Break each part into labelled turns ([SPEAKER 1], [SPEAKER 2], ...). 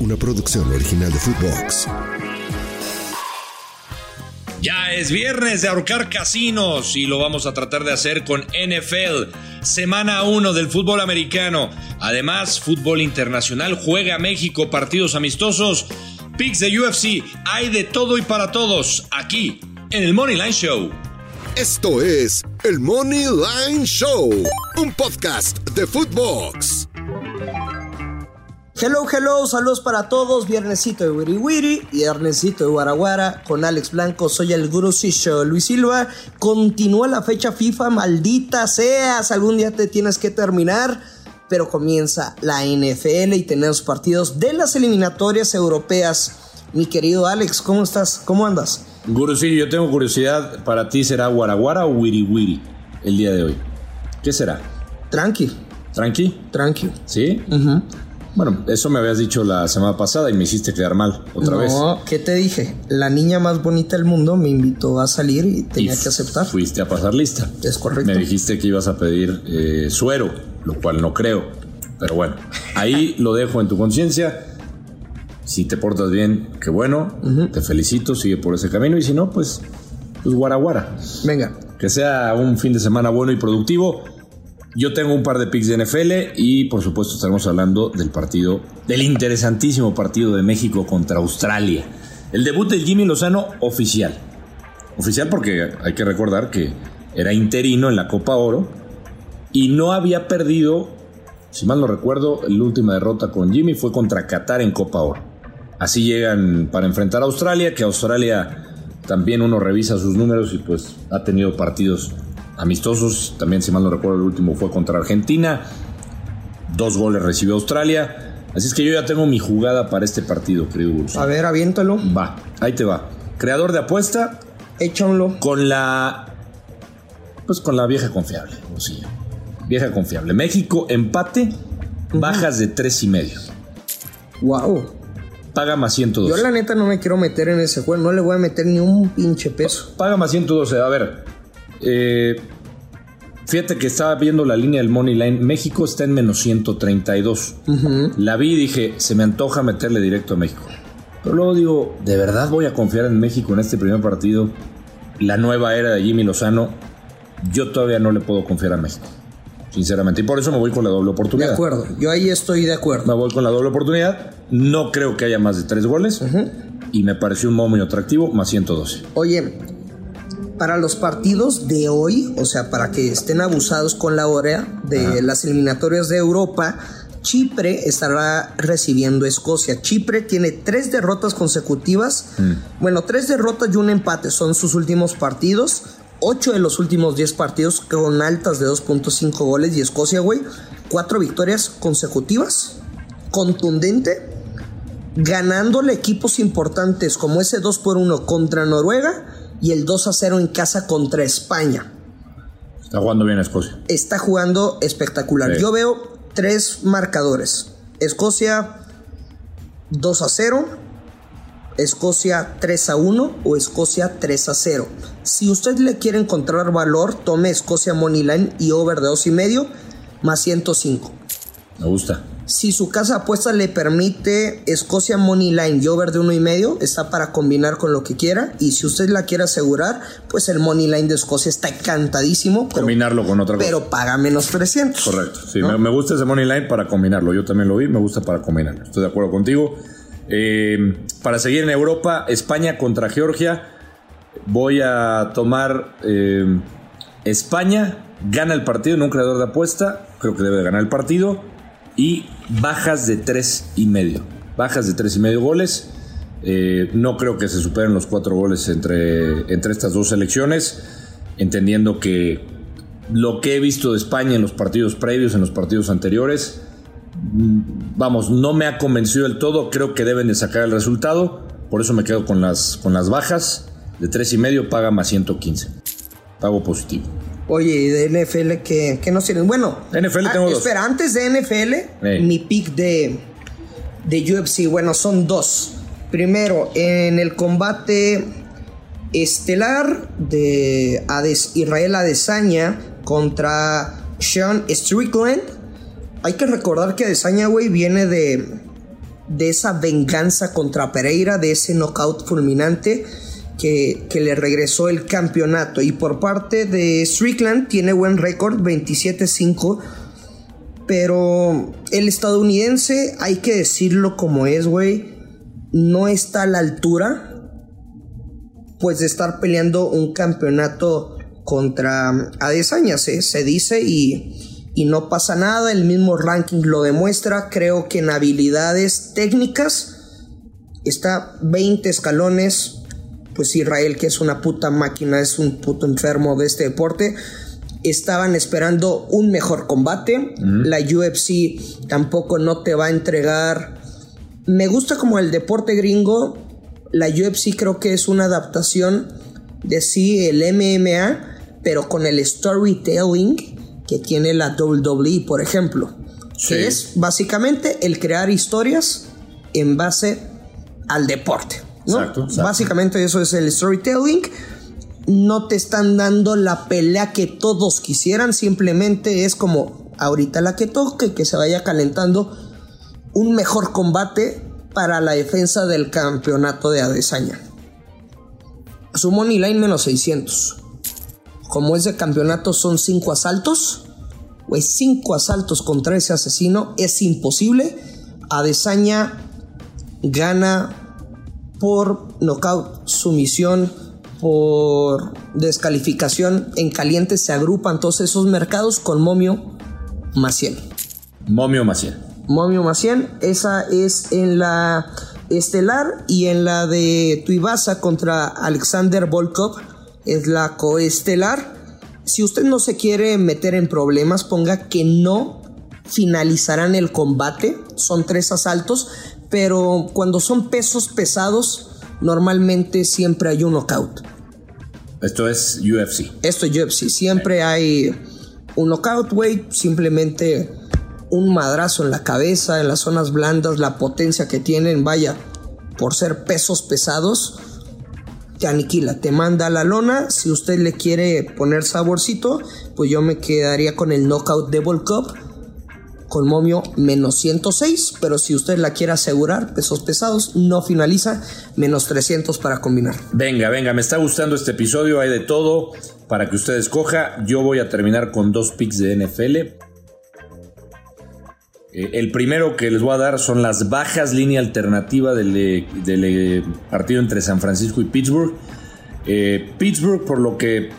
[SPEAKER 1] una producción original de Footbox.
[SPEAKER 2] Ya es viernes de ahorcar casinos y lo vamos a tratar de hacer con NFL, semana 1 del fútbol americano. Además, fútbol internacional juega México partidos amistosos, picks de UFC, hay de todo y para todos aquí en el Money Line Show.
[SPEAKER 1] Esto es el Money Line Show, un podcast de Footbox.
[SPEAKER 3] Hello, hello, saludos para todos. Viernesito de Wiri Wiri, viernesito de Guaraguara con Alex Blanco. Soy el Show. Luis Silva, continúa la fecha FIFA, maldita seas. Algún día te tienes que terminar, pero comienza la NFL y tenemos partidos de las eliminatorias europeas. Mi querido Alex, ¿cómo estás? ¿Cómo andas?
[SPEAKER 2] Guru, sí, yo tengo curiosidad. ¿Para ti será Guaraguara o Wiri Wiri el día de hoy? ¿Qué será?
[SPEAKER 3] Tranqui.
[SPEAKER 2] ¿Tranqui?
[SPEAKER 3] Tranqui.
[SPEAKER 2] ¿Sí? Ajá. Bueno, eso me habías dicho la semana pasada y me hiciste quedar mal otra vez.
[SPEAKER 3] No, ¿qué te dije? La niña más bonita del mundo me invitó a salir y tenía que aceptar.
[SPEAKER 2] Fuiste a pasar lista.
[SPEAKER 3] Es correcto.
[SPEAKER 2] Me dijiste que ibas a pedir eh, suero, lo cual no creo. Pero bueno, ahí lo dejo en tu conciencia. Si te portas bien, qué bueno. Te felicito, sigue por ese camino. Y si no, pues, pues guaraguara.
[SPEAKER 3] Venga.
[SPEAKER 2] Que sea un fin de semana bueno y productivo. Yo tengo un par de picks de NFL y por supuesto estaremos hablando del partido, del interesantísimo partido de México contra Australia. El debut de Jimmy Lozano oficial. Oficial porque hay que recordar que era interino en la Copa Oro y no había perdido, si mal no recuerdo, la última derrota con Jimmy fue contra Qatar en Copa Oro. Así llegan para enfrentar a Australia, que Australia también uno revisa sus números y pues ha tenido partidos amistosos. También, si mal no recuerdo, el último fue contra Argentina. Dos goles recibió Australia. Así es que yo ya tengo mi jugada para este partido, querido
[SPEAKER 3] A ver, aviéntalo.
[SPEAKER 2] Va, ahí te va. Creador de apuesta.
[SPEAKER 3] Échalo.
[SPEAKER 2] Con la. Pues con la vieja confiable. Sí, vieja confiable. México, empate. Bajas de tres y medio.
[SPEAKER 3] Wow.
[SPEAKER 2] Paga más 112.
[SPEAKER 3] Yo la neta no me quiero meter en ese juego. No le voy a meter ni un pinche peso.
[SPEAKER 2] Paga más 112. A ver, eh, fíjate que estaba viendo la línea del Money Line. México está en menos 132. La vi y dije, se me antoja meterle directo a México. Pero luego digo, ¿de verdad voy a confiar en México en este primer partido? La nueva era de Jimmy Lozano. Yo todavía no le puedo confiar a México. Sinceramente. Y por eso me voy con la doble oportunidad.
[SPEAKER 3] De acuerdo. Yo ahí estoy de acuerdo.
[SPEAKER 2] Me voy con la doble oportunidad. No creo que haya más de tres goles. Y me pareció un modo muy atractivo, más 112.
[SPEAKER 3] Oye, para los partidos de hoy, o sea, para que estén abusados con la hora de las eliminatorias de Europa, Chipre estará recibiendo Escocia. Chipre tiene tres derrotas consecutivas. Mm. Bueno, tres derrotas y un empate son sus últimos partidos. Ocho de los últimos diez partidos con altas de 2.5 goles. Y Escocia, güey, cuatro victorias consecutivas. Contundente. Ganándole equipos importantes como ese 2 por 1 contra Noruega y el 2 a 0 en casa contra España.
[SPEAKER 2] Está jugando bien Escocia.
[SPEAKER 3] Está jugando espectacular. Yo veo tres marcadores. Escocia 2 a 0, Escocia 3 a 1 o Escocia 3 a 0. Si usted le quiere encontrar valor, tome Escocia Moneyline y over de 2 y medio más 105.
[SPEAKER 2] Me gusta.
[SPEAKER 3] Si su casa apuesta le permite Escocia Money Line y over de uno y medio, está para combinar con lo que quiera. Y si usted la quiere asegurar, pues el Money Line de Escocia está encantadísimo.
[SPEAKER 2] Combinarlo con otra cosa.
[SPEAKER 3] Pero paga menos 300.
[SPEAKER 2] Correcto. Sí, me, gusta ese Money Line para combinarlo. Yo también lo vi, me gusta para combinarlo. Estoy de acuerdo contigo. Eh, para seguir en Europa, España contra Georgia. Voy a tomar eh, España. Gana el partido en un creador de apuesta. Creo que debe de ganar el partido y bajas de tres y medio. Bajas de tres y medio goles. Eh, no creo que se superen los cuatro goles entre, entre estas dos selecciones, entendiendo que lo que he visto de España en los partidos previos, en los partidos anteriores, mm, vamos, no me ha convencido del todo. Creo que deben de sacar el resultado. Por eso me quedo con las, con las bajas. De tres y medio paga más 115. Pago positivo.
[SPEAKER 3] Oye, ¿y de NFL qué, qué nos tienen? Bueno,
[SPEAKER 2] NFL tengo ah, dos.
[SPEAKER 3] Espera, antes de NFL, mi pick de, de UFC, bueno, son dos. Primero, en el combate estelar de Israel Adesanya contra Sean Strickland. Hay que recordar que Adesanya, güey, viene de, de esa venganza contra Pereira, de ese knockout fulminante que, le regresó el campeonato. Y por parte de Strickland tiene buen récord, 27-5. Pero el estadounidense, hay que decirlo como es, güey, no está a la altura. Pues de estar peleando un campeonato contra Adesanya, se, se dice, y, y no pasa nada. El mismo ranking lo demuestra. Creo que en habilidades técnicas está 20 escalones pues Israel, que es una puta máquina, es un puto enfermo de este deporte. Estaban esperando un mejor combate. La UFC tampoco no te va a entregar. Me gusta como el deporte gringo. La UFC creo que es una adaptación de sí el MMA, pero con el storytelling que tiene la WWE, por ejemplo. Que es básicamente el crear historias en base al deporte. Exacto, Básicamente eso es el storytelling. No te están dando la pelea que todos quisieran, simplemente es como ahorita la que toque, que se vaya calentando un mejor combate para la defensa del campeonato de Adesanya. Su money line menos 600. Como ese campeonato son 5 asaltos, pues 5 asaltos contra ese asesino es imposible. Adesanya gana por nocaut, sumisión, por descalificación en caliente se agrupan todos esos mercados con Momio Maciel.
[SPEAKER 2] Momio Maciel.
[SPEAKER 3] Momio Maciel, esa es en la estelar y en la de Tuivasa contra Alexander Volkov es la coestelar. Si usted no se quiere meter en problemas, ponga que no finalizarán el combate. Son tres asaltos, pero cuando son pesos pesados, normalmente siempre hay un knockout.
[SPEAKER 2] Esto es UFC.
[SPEAKER 3] Esto es UFC. Siempre hay un knockout, güey. Simplemente un madrazo en la cabeza, en las zonas blandas, la potencia que tienen, vaya, por ser pesos pesados, te aniquila, te manda a la lona. Si usted le quiere poner saborcito, pues yo me quedaría con el knockout Devil Cup con momio menos 106, pero si usted la quiere asegurar, pesos pesados, no finaliza, menos 300 para combinar.
[SPEAKER 2] Venga, venga, me está gustando este episodio, hay de todo para que usted escoja. Yo voy a terminar con dos picks de NFL. Eh, el primero que les voy a dar son las bajas línea alternativa del, eh, del eh, partido entre San Francisco y Pittsburgh. Pittsburgh, por lo que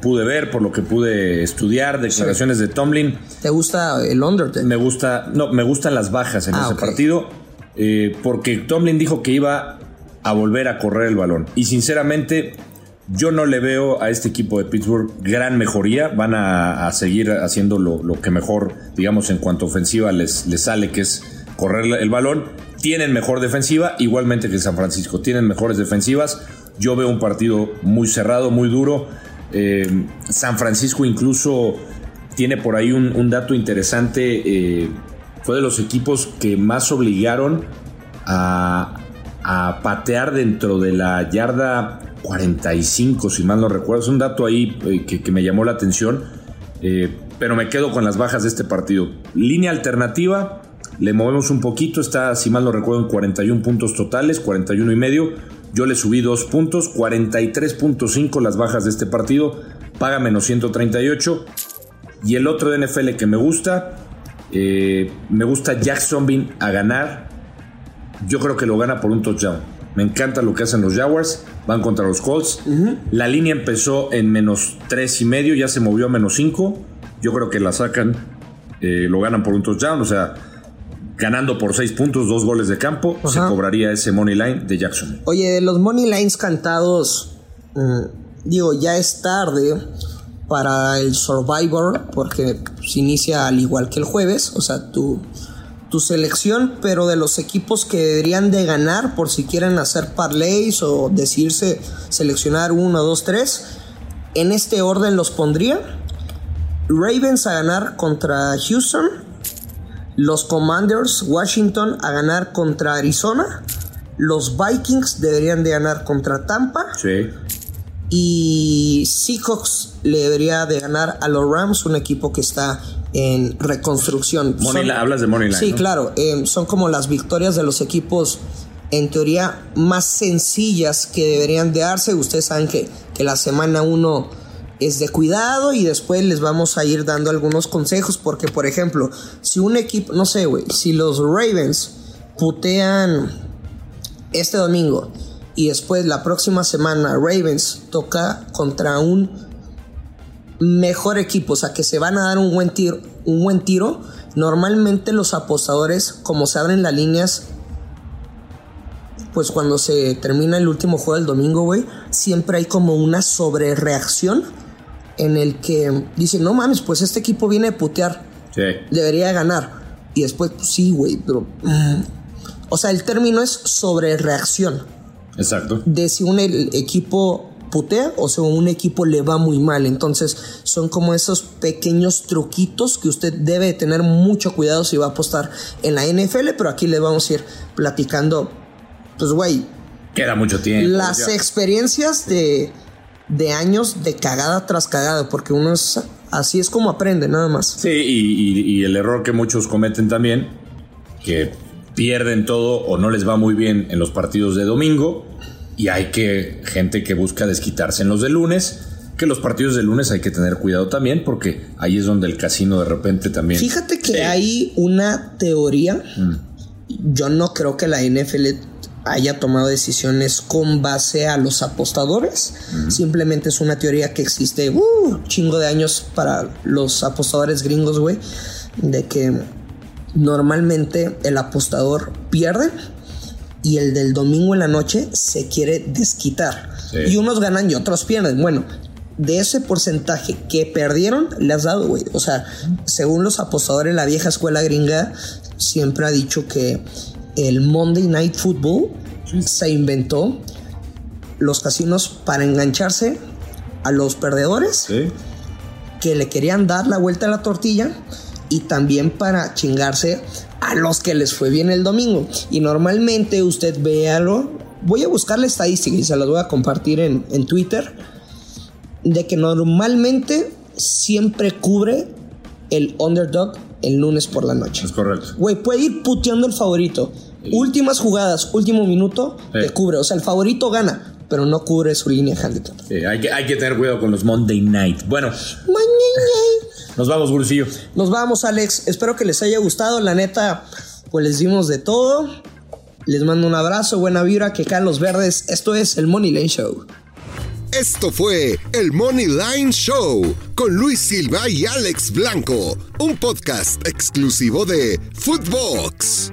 [SPEAKER 2] pude ver, por lo que pude estudiar, declaraciones de Tomlin.
[SPEAKER 3] ¿Te gusta el Undertaker?
[SPEAKER 2] Me gusta, no, me gustan las bajas en ah, ese partido, eh, porque Tomlin dijo que iba a volver a correr el balón. Y sinceramente, yo no le veo a este equipo de Pittsburgh gran mejoría. Van a, seguir haciendo lo, que mejor, digamos, en cuanto a ofensiva les, les sale, que es correr el balón. Tienen mejor defensiva, igualmente que San Francisco. Tienen mejores defensivas. Yo veo un partido muy cerrado, muy duro. Eh, San Francisco incluso tiene por ahí un, dato interesante. Eh, fue de los equipos que más obligaron a, patear dentro de la yarda 45, si mal no recuerdo. Es un dato ahí eh, que, me llamó la atención. pero me quedo con las bajas de este partido. Línea alternativa, le movemos un poquito. Está, si mal no recuerdo, en 41 puntos totales, 41 y medio yo le subí dos puntos, 43.5 las bajas de este partido, paga menos 138. Y el otro de NFL que me gusta, eh, me gusta Jacksonville a ganar. Yo creo que lo gana por un touchdown. Me encanta lo que hacen los Jaguars. Van contra los Colts. La línea empezó en menos 3 y medio, ya se movió a menos 5. Yo creo que la sacan, eh, lo ganan por un touchdown. O sea, ganando por seis puntos, dos goles de campo, se cobraría ese money line de Jackson.
[SPEAKER 3] Oye, los money lines cantados, mm, digo, ya es tarde para el Survivor, porque se inicia al igual que el jueves, o sea, tu, tu selección, pero de los equipos que deberían de ganar por si quieren hacer parlays o decidirse seleccionar uno, dos, tres, en este orden los pondría. Ravens a ganar contra Houston los Commanders Washington a ganar contra Arizona. Los Vikings deberían de ganar contra Tampa.
[SPEAKER 2] Sí.
[SPEAKER 3] Y Seahawks le debería de ganar a los Rams, un equipo que está en reconstrucción.
[SPEAKER 2] hablas de Moneyline.
[SPEAKER 3] Sí, claro. Eh, son como las victorias de los equipos, en teoría, más sencillas que deberían de darse. Ustedes saben que, que la semana 1 es de cuidado y después les vamos a ir dando algunos consejos. Porque, por ejemplo, si un equipo, no sé, güey, si los Ravens putean este domingo y después la próxima semana Ravens toca contra un mejor equipo, o sea que se van a dar un buen tiro, un buen tiro. Normalmente los apostadores, como se abren las líneas, pues cuando se termina el último juego del domingo, güey, siempre hay como una sobrereacción en el que dicen, no mames, pues este equipo viene a putear, debería ganar. Y después, pues, sí, güey, pero... Mm, o sea, el término es sobrereacción.
[SPEAKER 2] Exacto.
[SPEAKER 3] De si un equipo putea o sea un equipo le va muy mal. Entonces son como esos pequeños truquitos que usted debe tener mucho cuidado si va a apostar en la NFL, pero aquí le vamos a ir platicando, pues güey.
[SPEAKER 2] Queda mucho tiempo.
[SPEAKER 3] Las experiencias de, de años de cagada tras cagada, porque uno es así es como aprende, nada más.
[SPEAKER 2] Sí, y, y el error que muchos cometen también, que pierden todo o no les va muy bien en los partidos de domingo y hay que gente que busca desquitarse en los de lunes. Que los partidos de lunes hay que tener cuidado también porque ahí es donde el casino de repente también.
[SPEAKER 3] Fíjate que hay una teoría. Mm. Yo no creo que la NFL haya tomado decisiones con base a los apostadores. Simplemente es una teoría que existe uh, chingo de años para los apostadores gringos, güey. De que normalmente el apostador pierde y el del domingo en la noche se quiere desquitar. Y unos ganan y otros pierden. Bueno, de ese porcentaje que perdieron, le has dado, güey. O sea, según los apostadores, la vieja escuela gringa siempre ha dicho que el Monday Night Football se inventó los casinos para engancharse a los perdedores que le querían dar la vuelta a la tortilla y también para chingarse a los que les fue bien el domingo. Y normalmente usted véalo. Voy a buscar la estadística y se las voy a compartir en, en Twitter. De que normalmente siempre cubre el underdog el lunes por la noche.
[SPEAKER 2] Es correcto.
[SPEAKER 3] Güey, puede ir puteando el favorito. Últimas jugadas, último minuto, te cubre. O sea, el favorito gana, pero no cubre su línea handicap.
[SPEAKER 2] Sí, hay que, hay que tener cuidado con los Monday Night. Bueno. Nos vamos, Gursillo.
[SPEAKER 3] Nos vamos, Alex. Espero que les haya gustado. La neta, pues les dimos de todo. Les mando un abrazo, buena vibra, que caen los verdes. Esto es el Money Line Show.
[SPEAKER 1] Esto fue el Money Line Show con Luis Silva y Alex Blanco, un podcast exclusivo de Footbox.